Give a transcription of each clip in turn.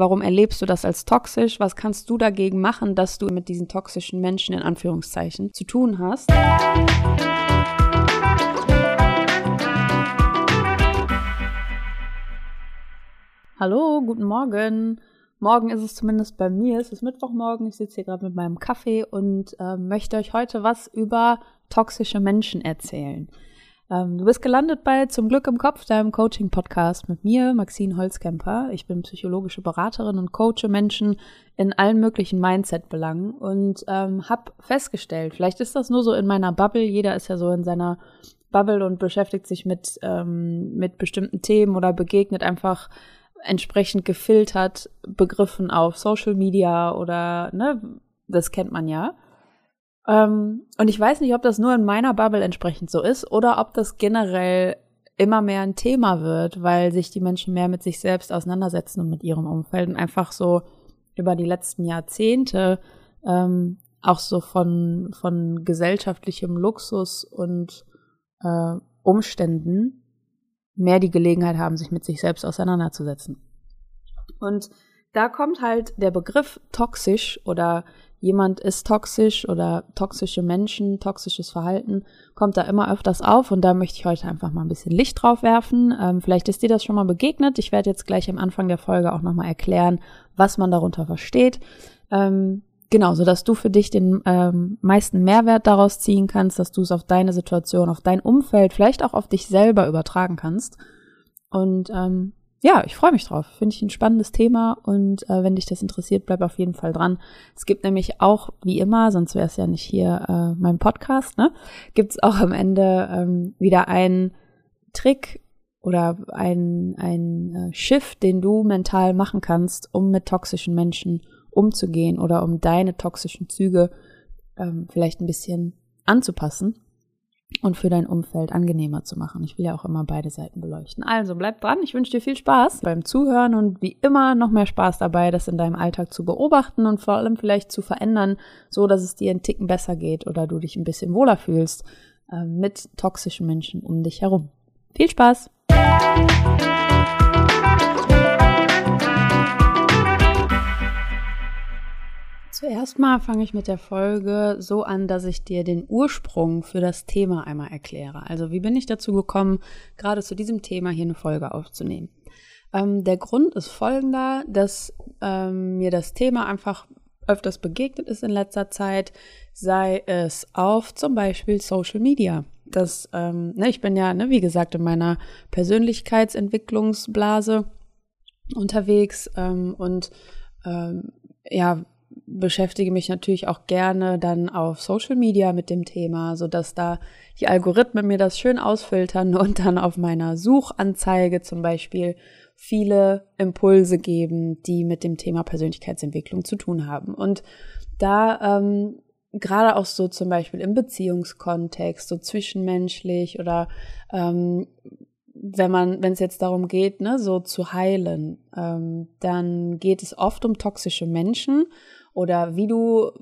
Warum erlebst du das als toxisch? Was kannst du dagegen machen, dass du mit diesen toxischen Menschen in Anführungszeichen zu tun hast? Hallo, guten Morgen. Morgen ist es zumindest bei mir. Es ist Mittwochmorgen. Ich sitze hier gerade mit meinem Kaffee und äh, möchte euch heute was über toxische Menschen erzählen. Ähm, du bist gelandet bei Zum Glück im Kopf, deinem Coaching-Podcast mit mir, Maxine Holzkemper. Ich bin psychologische Beraterin und coache Menschen in allen möglichen Mindset-Belangen und ähm, habe festgestellt, vielleicht ist das nur so in meiner Bubble, jeder ist ja so in seiner Bubble und beschäftigt sich mit, ähm, mit bestimmten Themen oder begegnet einfach entsprechend gefiltert Begriffen auf Social Media oder, ne, das kennt man ja. Ähm, und ich weiß nicht, ob das nur in meiner Bubble entsprechend so ist oder ob das generell immer mehr ein Thema wird, weil sich die Menschen mehr mit sich selbst auseinandersetzen und mit ihrem Umfeld und einfach so über die letzten Jahrzehnte ähm, auch so von, von gesellschaftlichem Luxus und äh, Umständen mehr die Gelegenheit haben, sich mit sich selbst auseinanderzusetzen. Und da kommt halt der Begriff toxisch oder jemand ist toxisch oder toxische Menschen, toxisches Verhalten, kommt da immer öfters auf und da möchte ich heute einfach mal ein bisschen Licht drauf werfen. Ähm, vielleicht ist dir das schon mal begegnet. Ich werde jetzt gleich am Anfang der Folge auch nochmal erklären, was man darunter versteht. Ähm, Genau, so dass du für dich den ähm, meisten Mehrwert daraus ziehen kannst, dass du es auf deine Situation, auf dein Umfeld, vielleicht auch auf dich selber übertragen kannst. Und ähm, ja, ich freue mich drauf. Finde ich ein spannendes Thema und äh, wenn dich das interessiert, bleib auf jeden Fall dran. Es gibt nämlich auch, wie immer, sonst wäre es ja nicht hier äh, mein Podcast, ne? Gibt es auch am Ende ähm, wieder einen Trick oder ein, ein äh, Schiff, den du mental machen kannst, um mit toxischen Menschen umzugehen oder um deine toxischen Züge ähm, vielleicht ein bisschen anzupassen und für dein Umfeld angenehmer zu machen. Ich will ja auch immer beide Seiten beleuchten. Also bleib dran, ich wünsche dir viel Spaß beim Zuhören und wie immer noch mehr Spaß dabei, das in deinem Alltag zu beobachten und vor allem vielleicht zu verändern, so dass es dir einen Ticken besser geht oder du dich ein bisschen wohler fühlst äh, mit toxischen Menschen um dich herum. Viel Spaß! Zuerst mal fange ich mit der Folge so an, dass ich dir den Ursprung für das Thema einmal erkläre. Also wie bin ich dazu gekommen, gerade zu diesem Thema hier eine Folge aufzunehmen? Ähm, der Grund ist folgender, dass ähm, mir das Thema einfach öfters begegnet ist in letzter Zeit, sei es auf zum Beispiel Social Media. Das, ähm, ne, ich bin ja, ne, wie gesagt, in meiner Persönlichkeitsentwicklungsblase unterwegs ähm, und ähm, ja, beschäftige mich natürlich auch gerne dann auf Social Media mit dem Thema, so dass da die Algorithmen mir das schön ausfiltern und dann auf meiner Suchanzeige zum Beispiel viele Impulse geben, die mit dem Thema Persönlichkeitsentwicklung zu tun haben. Und da ähm, gerade auch so zum Beispiel im Beziehungskontext, so zwischenmenschlich oder ähm, wenn man, wenn es jetzt darum geht, ne, so zu heilen, ähm, dann geht es oft um toxische Menschen oder wie du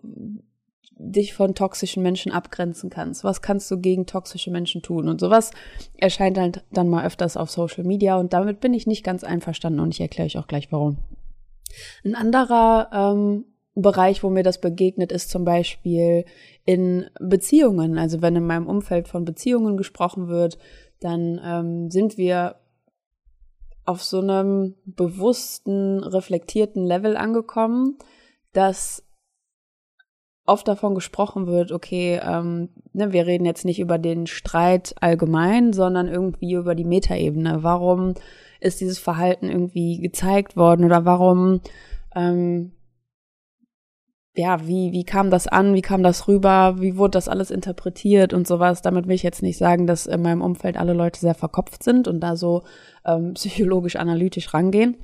dich von toxischen Menschen abgrenzen kannst. Was kannst du gegen toxische Menschen tun? Und sowas erscheint halt dann mal öfters auf Social Media und damit bin ich nicht ganz einverstanden und ich erkläre euch auch gleich warum. Ein anderer ähm, Bereich, wo mir das begegnet, ist zum Beispiel in Beziehungen. Also wenn in meinem Umfeld von Beziehungen gesprochen wird, dann ähm, sind wir auf so einem bewussten, reflektierten Level angekommen, dass oft davon gesprochen wird, okay, ähm, ne, wir reden jetzt nicht über den Streit allgemein, sondern irgendwie über die Metaebene. Warum ist dieses Verhalten irgendwie gezeigt worden oder warum, ähm, ja, wie, wie kam das an, wie kam das rüber, wie wurde das alles interpretiert und sowas. Damit will ich jetzt nicht sagen, dass in meinem Umfeld alle Leute sehr verkopft sind und da so ähm, psychologisch analytisch rangehen.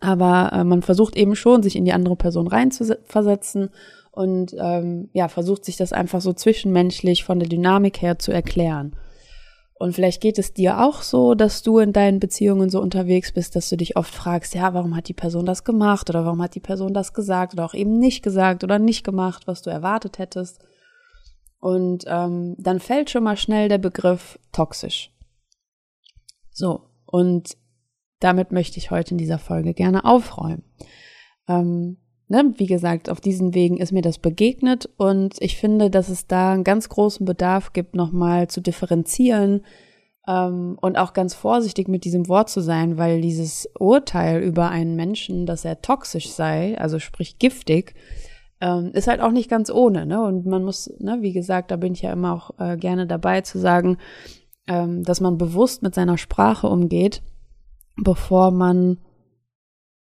Aber äh, man versucht eben schon, sich in die andere Person reinzuversetzen und ähm, ja, versucht sich das einfach so zwischenmenschlich von der Dynamik her zu erklären. Und vielleicht geht es dir auch so, dass du in deinen Beziehungen so unterwegs bist, dass du dich oft fragst, ja, warum hat die Person das gemacht oder warum hat die Person das gesagt oder auch eben nicht gesagt oder nicht gemacht, was du erwartet hättest. Und ähm, dann fällt schon mal schnell der Begriff toxisch. So, und damit möchte ich heute in dieser Folge gerne aufräumen. Ähm, ne, wie gesagt, auf diesen Wegen ist mir das begegnet und ich finde, dass es da einen ganz großen Bedarf gibt, nochmal zu differenzieren ähm, und auch ganz vorsichtig mit diesem Wort zu sein, weil dieses Urteil über einen Menschen, dass er toxisch sei, also sprich giftig, ähm, ist halt auch nicht ganz ohne. Ne? Und man muss, ne, wie gesagt, da bin ich ja immer auch äh, gerne dabei zu sagen, ähm, dass man bewusst mit seiner Sprache umgeht, bevor man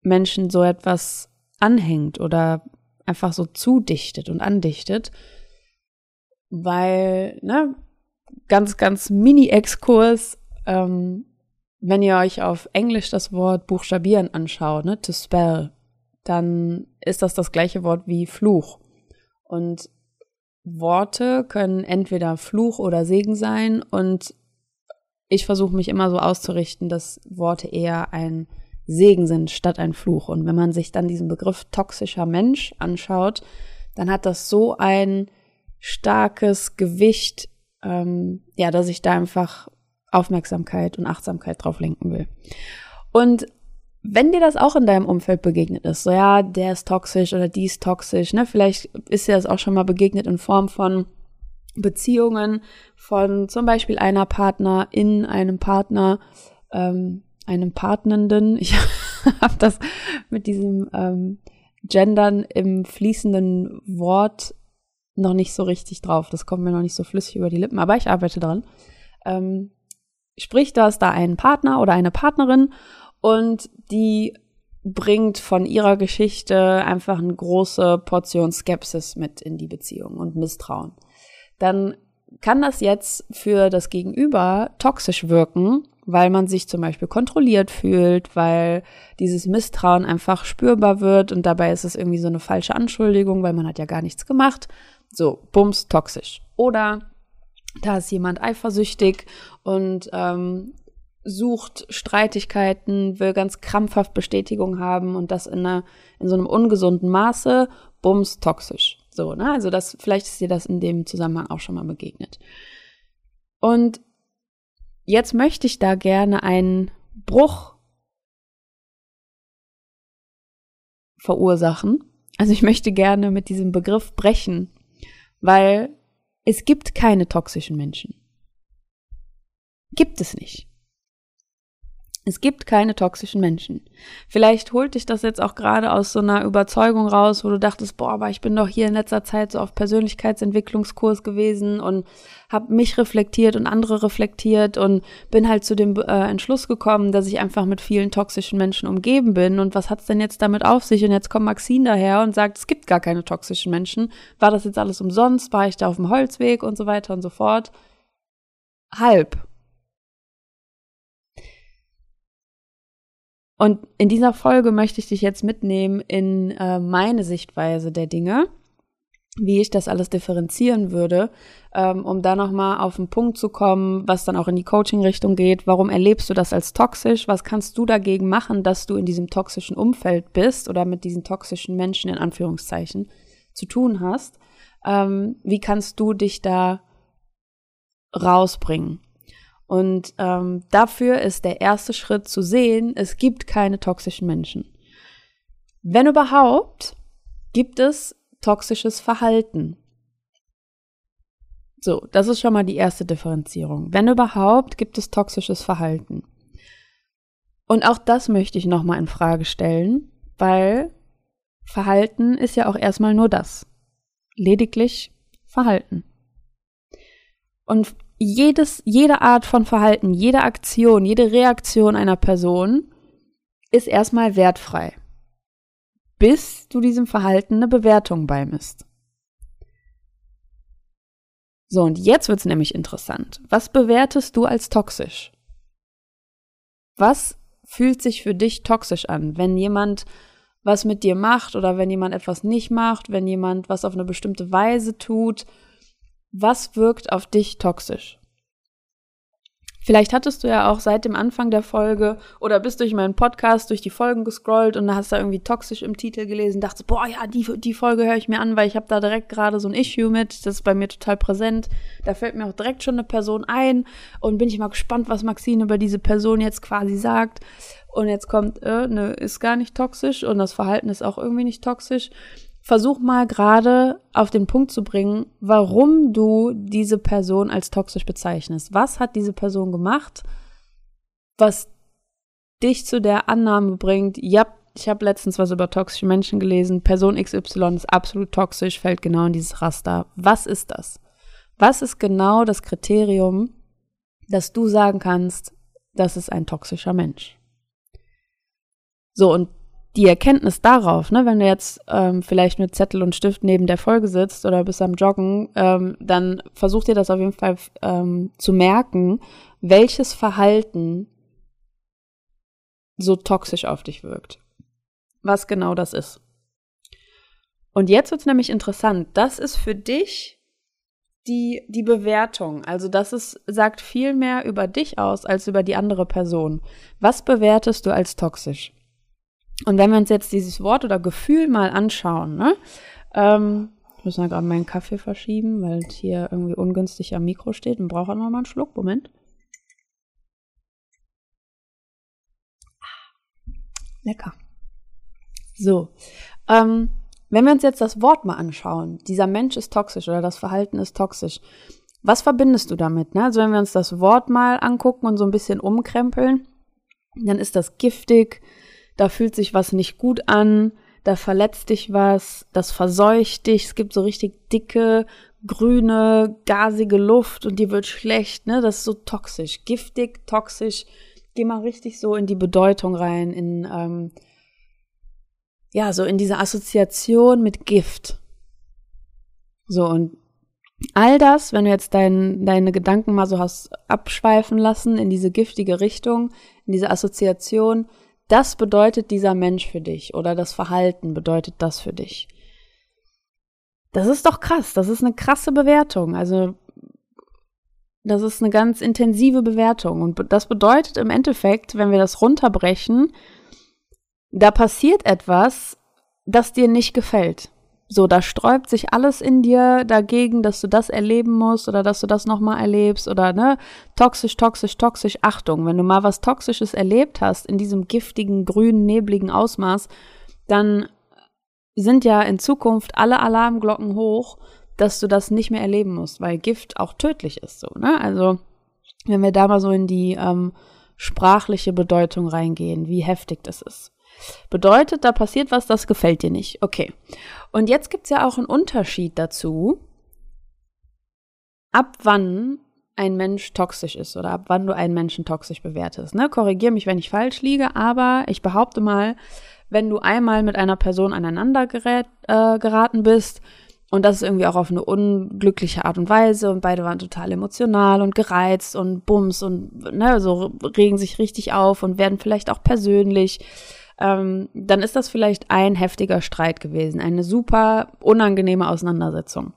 Menschen so etwas anhängt oder einfach so zudichtet und andichtet. Weil, ne, ganz, ganz Mini-Exkurs, ähm, wenn ihr euch auf Englisch das Wort buchstabieren anschaut, ne, to spell, dann ist das das gleiche Wort wie Fluch. Und Worte können entweder Fluch oder Segen sein und ich versuche mich immer so auszurichten, dass Worte eher ein Segen sind statt ein Fluch. Und wenn man sich dann diesen Begriff toxischer Mensch anschaut, dann hat das so ein starkes Gewicht, ähm, ja, dass ich da einfach Aufmerksamkeit und Achtsamkeit drauf lenken will. Und wenn dir das auch in deinem Umfeld begegnet ist, so ja, der ist toxisch oder die ist toxisch, ne, vielleicht ist dir das auch schon mal begegnet in Form von Beziehungen, von zum Beispiel einer Partner in einem Partner, ähm, einem Partnenden. Ich habe das mit diesem ähm, Gendern im fließenden Wort noch nicht so richtig drauf. Das kommt mir noch nicht so flüssig über die Lippen, aber ich arbeite dran. Ähm, sprich, du hast da einen Partner oder eine Partnerin und die bringt von ihrer Geschichte einfach eine große Portion Skepsis mit in die Beziehung und Misstrauen. Dann kann das jetzt für das Gegenüber toxisch wirken, weil man sich zum Beispiel kontrolliert fühlt, weil dieses Misstrauen einfach spürbar wird und dabei ist es irgendwie so eine falsche Anschuldigung, weil man hat ja gar nichts gemacht. So, bums, toxisch. Oder da ist jemand eifersüchtig und ähm, sucht Streitigkeiten, will ganz krampfhaft Bestätigung haben und das in, einer, in so einem ungesunden Maße, bums, toxisch. So, ne? Also das, vielleicht ist dir das in dem Zusammenhang auch schon mal begegnet. Und jetzt möchte ich da gerne einen Bruch verursachen. Also ich möchte gerne mit diesem Begriff brechen, weil es gibt keine toxischen Menschen. Gibt es nicht. Es gibt keine toxischen Menschen. Vielleicht holt dich das jetzt auch gerade aus so einer Überzeugung raus, wo du dachtest, boah, aber ich bin doch hier in letzter Zeit so auf Persönlichkeitsentwicklungskurs gewesen und habe mich reflektiert und andere reflektiert und bin halt zu dem äh, Entschluss gekommen, dass ich einfach mit vielen toxischen Menschen umgeben bin. Und was hat's denn jetzt damit auf sich? Und jetzt kommt Maxine daher und sagt, es gibt gar keine toxischen Menschen. War das jetzt alles umsonst? War ich da auf dem Holzweg und so weiter und so fort? Halb Und in dieser Folge möchte ich dich jetzt mitnehmen in äh, meine Sichtweise der Dinge, wie ich das alles differenzieren würde, ähm, um da nochmal auf den Punkt zu kommen, was dann auch in die Coaching-Richtung geht. Warum erlebst du das als toxisch? Was kannst du dagegen machen, dass du in diesem toxischen Umfeld bist oder mit diesen toxischen Menschen in Anführungszeichen zu tun hast? Ähm, wie kannst du dich da rausbringen? Und ähm, dafür ist der erste Schritt zu sehen, es gibt keine toxischen Menschen. Wenn überhaupt, gibt es toxisches Verhalten. So, das ist schon mal die erste Differenzierung. Wenn überhaupt, gibt es toxisches Verhalten. Und auch das möchte ich nochmal in Frage stellen, weil Verhalten ist ja auch erstmal nur das. Lediglich Verhalten. Und jedes, jede Art von Verhalten, jede Aktion, jede Reaktion einer Person ist erstmal wertfrei, bis du diesem Verhalten eine Bewertung beimisst. So, und jetzt wird's nämlich interessant. Was bewertest du als toxisch? Was fühlt sich für dich toxisch an, wenn jemand was mit dir macht oder wenn jemand etwas nicht macht, wenn jemand was auf eine bestimmte Weise tut was wirkt auf dich toxisch? Vielleicht hattest du ja auch seit dem Anfang der Folge oder bist durch meinen Podcast durch die Folgen gescrollt und hast da irgendwie toxisch im Titel gelesen, dachtest, boah, ja, die, die Folge höre ich mir an, weil ich habe da direkt gerade so ein Issue mit, das ist bei mir total präsent. Da fällt mir auch direkt schon eine Person ein und bin ich mal gespannt, was Maxine über diese Person jetzt quasi sagt. und jetzt kommt, äh, ne, ist gar nicht toxisch und das Verhalten ist auch irgendwie nicht toxisch. Versuch mal gerade auf den Punkt zu bringen, warum du diese Person als toxisch bezeichnest. Was hat diese Person gemacht, was dich zu der Annahme bringt, ja, ich habe letztens was über toxische Menschen gelesen, Person XY ist absolut toxisch, fällt genau in dieses Raster. Was ist das? Was ist genau das Kriterium, dass du sagen kannst, das ist ein toxischer Mensch? So, und die Erkenntnis darauf, ne, wenn du jetzt ähm, vielleicht mit Zettel und Stift neben der Folge sitzt oder bist am Joggen, ähm, dann versuch dir das auf jeden Fall ähm, zu merken, welches Verhalten so toxisch auf dich wirkt. Was genau das ist. Und jetzt wird's nämlich interessant. Das ist für dich die, die Bewertung. Also das ist, sagt viel mehr über dich aus als über die andere Person. Was bewertest du als toxisch? Und wenn wir uns jetzt dieses Wort oder Gefühl mal anschauen, ne? Ähm, ich muss mal gerade meinen Kaffee verschieben, weil es hier irgendwie ungünstig am Mikro steht und brauche auch noch mal einen Schluck. Moment. Lecker. So. Ähm, wenn wir uns jetzt das Wort mal anschauen, dieser Mensch ist toxisch oder das Verhalten ist toxisch, was verbindest du damit? Ne? Also wenn wir uns das Wort mal angucken und so ein bisschen umkrempeln, dann ist das giftig, da fühlt sich was nicht gut an, da verletzt dich was, das verseucht dich, es gibt so richtig dicke, grüne, gasige Luft und die wird schlecht, ne? Das ist so toxisch, giftig, toxisch. Geh mal richtig so in die Bedeutung rein, in ähm, ja, so in diese Assoziation mit Gift. So, und all das, wenn du jetzt dein, deine Gedanken mal so hast abschweifen lassen in diese giftige Richtung, in diese Assoziation, das bedeutet dieser Mensch für dich oder das Verhalten bedeutet das für dich. Das ist doch krass, das ist eine krasse Bewertung. Also das ist eine ganz intensive Bewertung und das bedeutet im Endeffekt, wenn wir das runterbrechen, da passiert etwas, das dir nicht gefällt. So, da sträubt sich alles in dir dagegen, dass du das erleben musst oder dass du das nochmal erlebst oder ne, toxisch, toxisch, toxisch. Achtung, wenn du mal was Toxisches erlebt hast in diesem giftigen, grünen, nebligen Ausmaß, dann sind ja in Zukunft alle Alarmglocken hoch, dass du das nicht mehr erleben musst, weil Gift auch tödlich ist, so, ne? Also, wenn wir da mal so in die ähm, sprachliche Bedeutung reingehen, wie heftig das ist. Bedeutet, da passiert was, das gefällt dir nicht. Okay. Und jetzt gibt es ja auch einen Unterschied dazu, ab wann ein Mensch toxisch ist oder ab wann du einen Menschen toxisch bewertest. Ne? Korrigiere mich, wenn ich falsch liege, aber ich behaupte mal, wenn du einmal mit einer Person aneinander gerät, äh, geraten bist, und das ist irgendwie auch auf eine unglückliche Art und Weise und beide waren total emotional und gereizt und bums und ne, so regen sich richtig auf und werden vielleicht auch persönlich ähm, dann ist das vielleicht ein heftiger Streit gewesen, eine super unangenehme Auseinandersetzung.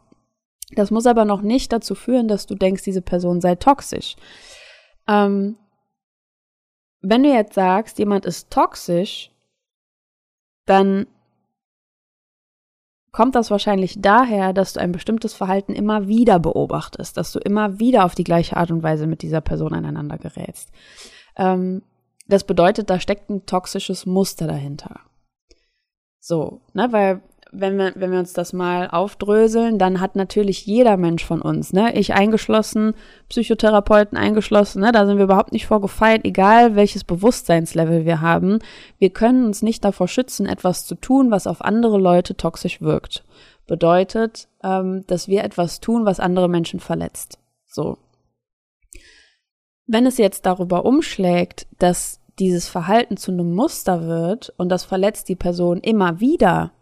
Das muss aber noch nicht dazu führen, dass du denkst, diese Person sei toxisch. Ähm, wenn du jetzt sagst, jemand ist toxisch, dann kommt das wahrscheinlich daher, dass du ein bestimmtes Verhalten immer wieder beobachtest, dass du immer wieder auf die gleiche Art und Weise mit dieser Person aneinander gerätst. Ähm, das bedeutet, da steckt ein toxisches Muster dahinter. So, ne, weil wenn wir, wenn wir uns das mal aufdröseln, dann hat natürlich jeder Mensch von uns, ne, ich eingeschlossen, Psychotherapeuten eingeschlossen, ne, da sind wir überhaupt nicht vorgefeit, egal welches Bewusstseinslevel wir haben. Wir können uns nicht davor schützen, etwas zu tun, was auf andere Leute toxisch wirkt. Bedeutet, ähm, dass wir etwas tun, was andere Menschen verletzt. So. Wenn es jetzt darüber umschlägt, dass dieses Verhalten zu einem Muster wird und das verletzt die Person immer wieder,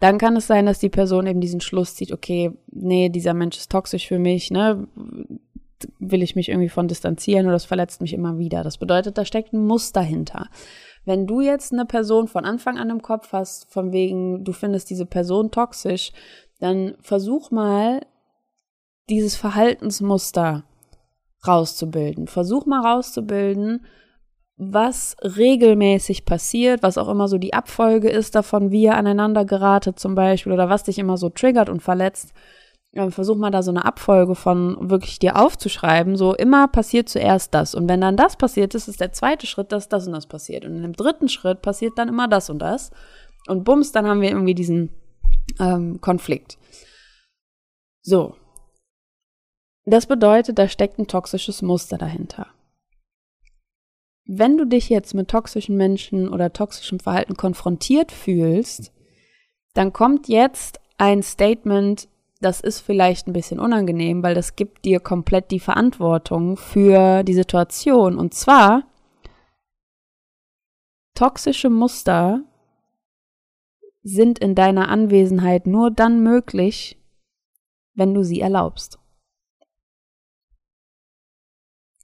dann kann es sein, dass die Person eben diesen Schluss zieht, okay, nee, dieser Mensch ist toxisch für mich, ne? Will ich mich irgendwie von distanzieren oder das verletzt mich immer wieder. Das bedeutet, da steckt ein Muster hinter. Wenn du jetzt eine Person von Anfang an im Kopf hast, von wegen, du findest diese Person toxisch, dann versuch mal, dieses Verhaltensmuster rauszubilden. Versuch mal rauszubilden, was regelmäßig passiert, was auch immer so die Abfolge ist davon, wie ihr aneinander geratet zum Beispiel oder was dich immer so triggert und verletzt. versuch mal da so eine Abfolge von wirklich dir aufzuschreiben. So immer passiert zuerst das. Und wenn dann das passiert ist, ist der zweite Schritt, dass das und das passiert. Und im dritten Schritt passiert dann immer das und das. Und bums, dann haben wir irgendwie diesen ähm, Konflikt. So. Das bedeutet, da steckt ein toxisches Muster dahinter. Wenn du dich jetzt mit toxischen Menschen oder toxischem Verhalten konfrontiert fühlst, dann kommt jetzt ein Statement, das ist vielleicht ein bisschen unangenehm, weil das gibt dir komplett die Verantwortung für die Situation. Und zwar, toxische Muster sind in deiner Anwesenheit nur dann möglich, wenn du sie erlaubst.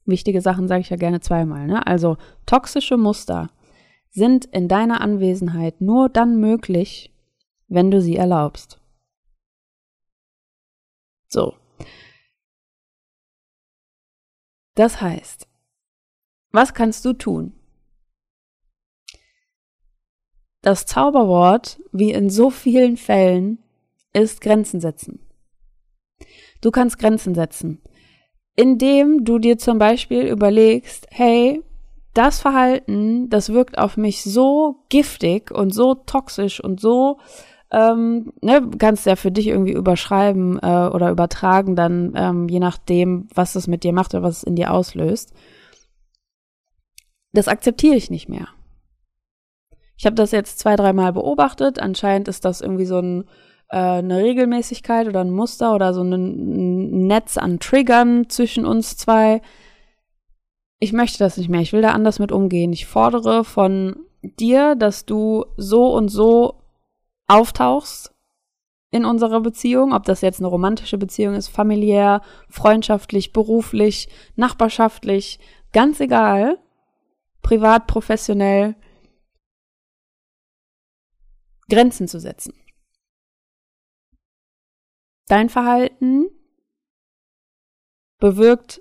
Wichtige Sachen sage ich ja gerne zweimal. Ne? Also toxische Muster sind in deiner Anwesenheit nur dann möglich, wenn du sie erlaubst. So. Das heißt, was kannst du tun? Das Zauberwort, wie in so vielen Fällen, ist Grenzen setzen. Du kannst Grenzen setzen, indem du dir zum Beispiel überlegst, hey, das Verhalten, das wirkt auf mich so giftig und so toxisch und so ähm, ne, kannst ja für dich irgendwie überschreiben äh, oder übertragen, dann ähm, je nachdem, was es mit dir macht oder was es in dir auslöst. Das akzeptiere ich nicht mehr. Ich habe das jetzt zwei, dreimal beobachtet. Anscheinend ist das irgendwie so ein, äh, eine Regelmäßigkeit oder ein Muster oder so ein, ein Netz an Triggern zwischen uns zwei. Ich möchte das nicht mehr. Ich will da anders mit umgehen. Ich fordere von dir, dass du so und so auftauchst in unserer Beziehung, ob das jetzt eine romantische Beziehung ist, familiär, freundschaftlich, beruflich, nachbarschaftlich, ganz egal, privat, professionell, Grenzen zu setzen. Dein Verhalten bewirkt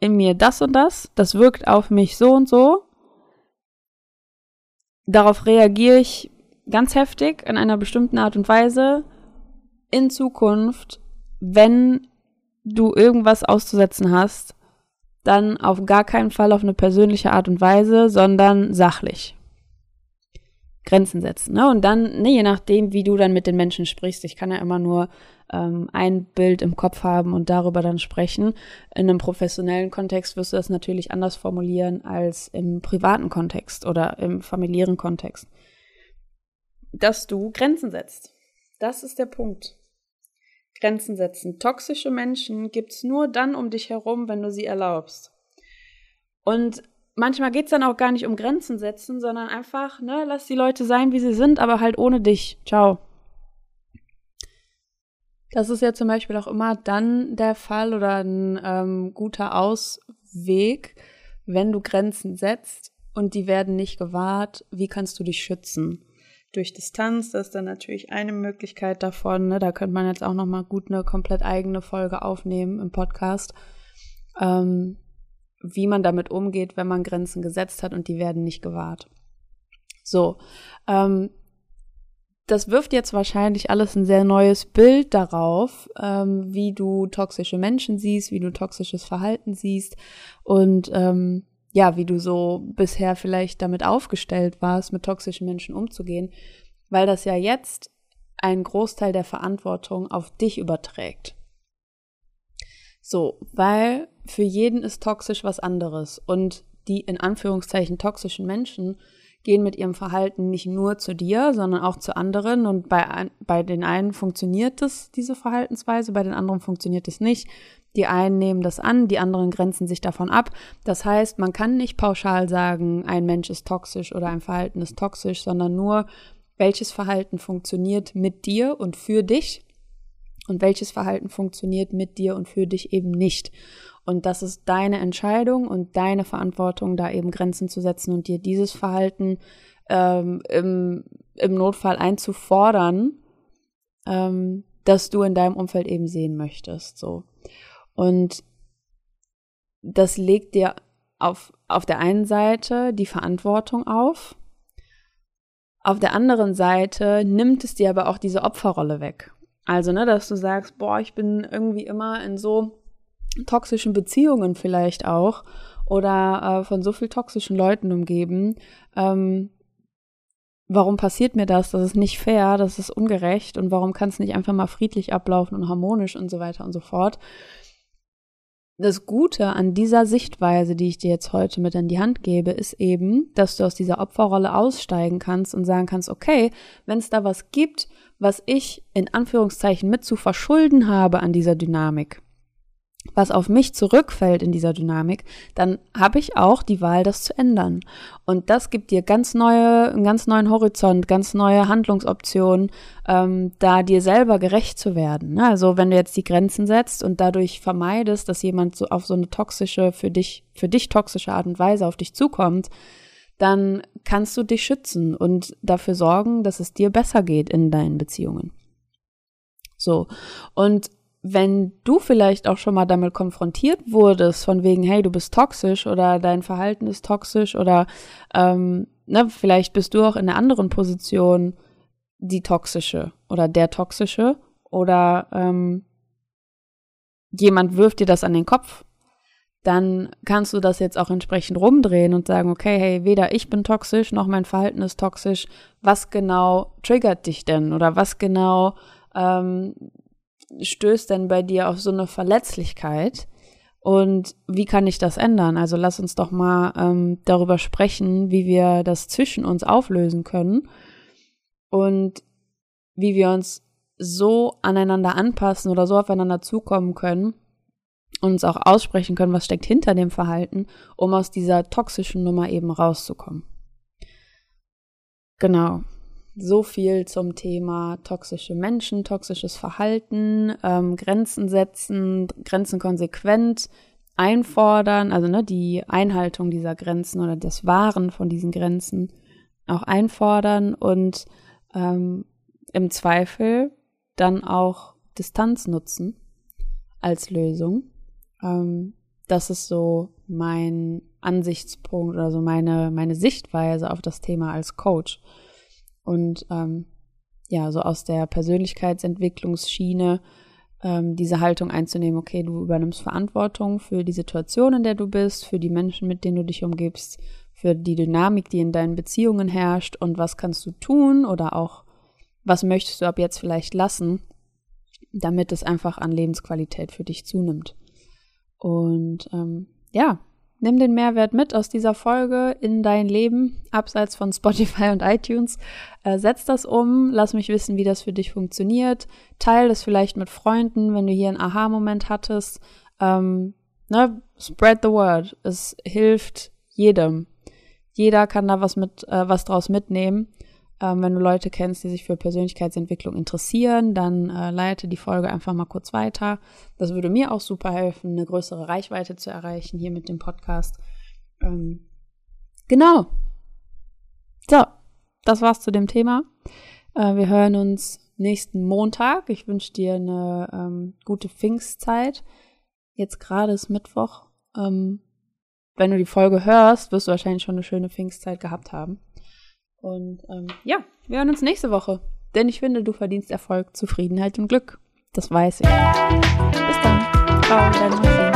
in mir das und das, das wirkt auf mich so und so. Darauf reagiere ich ganz heftig in einer bestimmten Art und Weise in Zukunft, wenn du irgendwas auszusetzen hast, dann auf gar keinen Fall auf eine persönliche Art und Weise, sondern sachlich. Grenzen setzen. Ne? Und dann, ne, je nachdem, wie du dann mit den Menschen sprichst, ich kann ja immer nur ähm, ein Bild im Kopf haben und darüber dann sprechen. In einem professionellen Kontext wirst du das natürlich anders formulieren als im privaten Kontext oder im familiären Kontext dass du Grenzen setzt. Das ist der Punkt. Grenzen setzen. Toxische Menschen gibt's nur dann um dich herum, wenn du sie erlaubst. Und manchmal geht's dann auch gar nicht um Grenzen setzen, sondern einfach, ne, lass die Leute sein, wie sie sind, aber halt ohne dich. Ciao. Das ist ja zum Beispiel auch immer dann der Fall oder ein ähm, guter Ausweg, wenn du Grenzen setzt und die werden nicht gewahrt. Wie kannst du dich schützen? durch Distanz. Das ist dann natürlich eine Möglichkeit davon. Ne? Da könnte man jetzt auch noch mal gut eine komplett eigene Folge aufnehmen im Podcast, ähm, wie man damit umgeht, wenn man Grenzen gesetzt hat und die werden nicht gewahrt. So, ähm, das wirft jetzt wahrscheinlich alles ein sehr neues Bild darauf, ähm, wie du toxische Menschen siehst, wie du toxisches Verhalten siehst und ähm, ja, wie du so bisher vielleicht damit aufgestellt warst, mit toxischen Menschen umzugehen, weil das ja jetzt einen Großteil der Verantwortung auf dich überträgt. So, weil für jeden ist toxisch was anderes und die in Anführungszeichen toxischen Menschen gehen mit ihrem Verhalten nicht nur zu dir, sondern auch zu anderen. Und bei, bei den einen funktioniert es, diese Verhaltensweise, bei den anderen funktioniert es nicht. Die einen nehmen das an, die anderen grenzen sich davon ab. Das heißt, man kann nicht pauschal sagen, ein Mensch ist toxisch oder ein Verhalten ist toxisch, sondern nur, welches Verhalten funktioniert mit dir und für dich und welches Verhalten funktioniert mit dir und für dich eben nicht. Und das ist deine Entscheidung und deine Verantwortung, da eben Grenzen zu setzen und dir dieses Verhalten ähm, im, im Notfall einzufordern, ähm, das du in deinem Umfeld eben sehen möchtest. So. Und das legt dir auf, auf der einen Seite die Verantwortung auf, auf der anderen Seite nimmt es dir aber auch diese Opferrolle weg. Also, ne, dass du sagst, boah, ich bin irgendwie immer in so toxischen Beziehungen vielleicht auch oder äh, von so viel toxischen Leuten umgeben. Ähm, warum passiert mir das? Das ist nicht fair, das ist ungerecht und warum kann es nicht einfach mal friedlich ablaufen und harmonisch und so weiter und so fort. Das Gute an dieser Sichtweise, die ich dir jetzt heute mit in die Hand gebe, ist eben, dass du aus dieser Opferrolle aussteigen kannst und sagen kannst, okay, wenn es da was gibt, was ich in Anführungszeichen mit zu verschulden habe an dieser Dynamik, was auf mich zurückfällt in dieser Dynamik, dann habe ich auch die Wahl, das zu ändern. Und das gibt dir ganz neue, einen ganz neuen Horizont, ganz neue Handlungsoptionen, ähm, da dir selber gerecht zu werden. Ne? Also wenn du jetzt die Grenzen setzt und dadurch vermeidest, dass jemand so auf so eine toxische, für dich, für dich toxische Art und Weise auf dich zukommt, dann kannst du dich schützen und dafür sorgen, dass es dir besser geht in deinen Beziehungen. So. Und wenn du vielleicht auch schon mal damit konfrontiert wurdest, von wegen, hey, du bist toxisch oder dein Verhalten ist toxisch oder ähm, ne, vielleicht bist du auch in einer anderen Position die toxische oder der toxische oder ähm, jemand wirft dir das an den Kopf, dann kannst du das jetzt auch entsprechend rumdrehen und sagen, okay, hey, weder ich bin toxisch noch mein Verhalten ist toxisch. Was genau triggert dich denn oder was genau ähm, stößt denn bei dir auf so eine Verletzlichkeit? Und wie kann ich das ändern? Also lass uns doch mal ähm, darüber sprechen, wie wir das zwischen uns auflösen können und wie wir uns so aneinander anpassen oder so aufeinander zukommen können und uns auch aussprechen können, was steckt hinter dem Verhalten, um aus dieser toxischen Nummer eben rauszukommen. Genau so viel zum Thema toxische Menschen, toxisches Verhalten, ähm, Grenzen setzen, Grenzen konsequent einfordern, also ne, die Einhaltung dieser Grenzen oder das Wahren von diesen Grenzen auch einfordern und ähm, im Zweifel dann auch Distanz nutzen als Lösung. Ähm, das ist so mein Ansichtspunkt oder so meine, meine Sichtweise auf das Thema als Coach. Und ähm, ja, so aus der Persönlichkeitsentwicklungsschiene ähm, diese Haltung einzunehmen, okay, du übernimmst Verantwortung für die Situation, in der du bist, für die Menschen, mit denen du dich umgibst, für die Dynamik, die in deinen Beziehungen herrscht und was kannst du tun oder auch was möchtest du ab jetzt vielleicht lassen, damit es einfach an Lebensqualität für dich zunimmt. Und ähm, ja, Nimm den Mehrwert mit aus dieser Folge in dein Leben, abseits von Spotify und iTunes. Äh, setz das um, lass mich wissen, wie das für dich funktioniert. Teil das vielleicht mit Freunden, wenn du hier einen Aha-Moment hattest. Ähm, ne? Spread the word. Es hilft jedem. Jeder kann da was mit, äh, was draus mitnehmen. Ähm, wenn du Leute kennst, die sich für Persönlichkeitsentwicklung interessieren, dann äh, leite die Folge einfach mal kurz weiter. Das würde mir auch super helfen, eine größere Reichweite zu erreichen hier mit dem Podcast. Ähm, genau. So, das war's zu dem Thema. Äh, wir hören uns nächsten Montag. Ich wünsche dir eine ähm, gute Pfingstzeit. Jetzt gerade ist Mittwoch. Ähm, wenn du die Folge hörst, wirst du wahrscheinlich schon eine schöne Pfingstzeit gehabt haben. Und ähm, ja, wir hören uns nächste Woche. Denn ich finde, du verdienst Erfolg, Zufriedenheit und Glück. Das weiß ich. Bis dann. Ciao, deine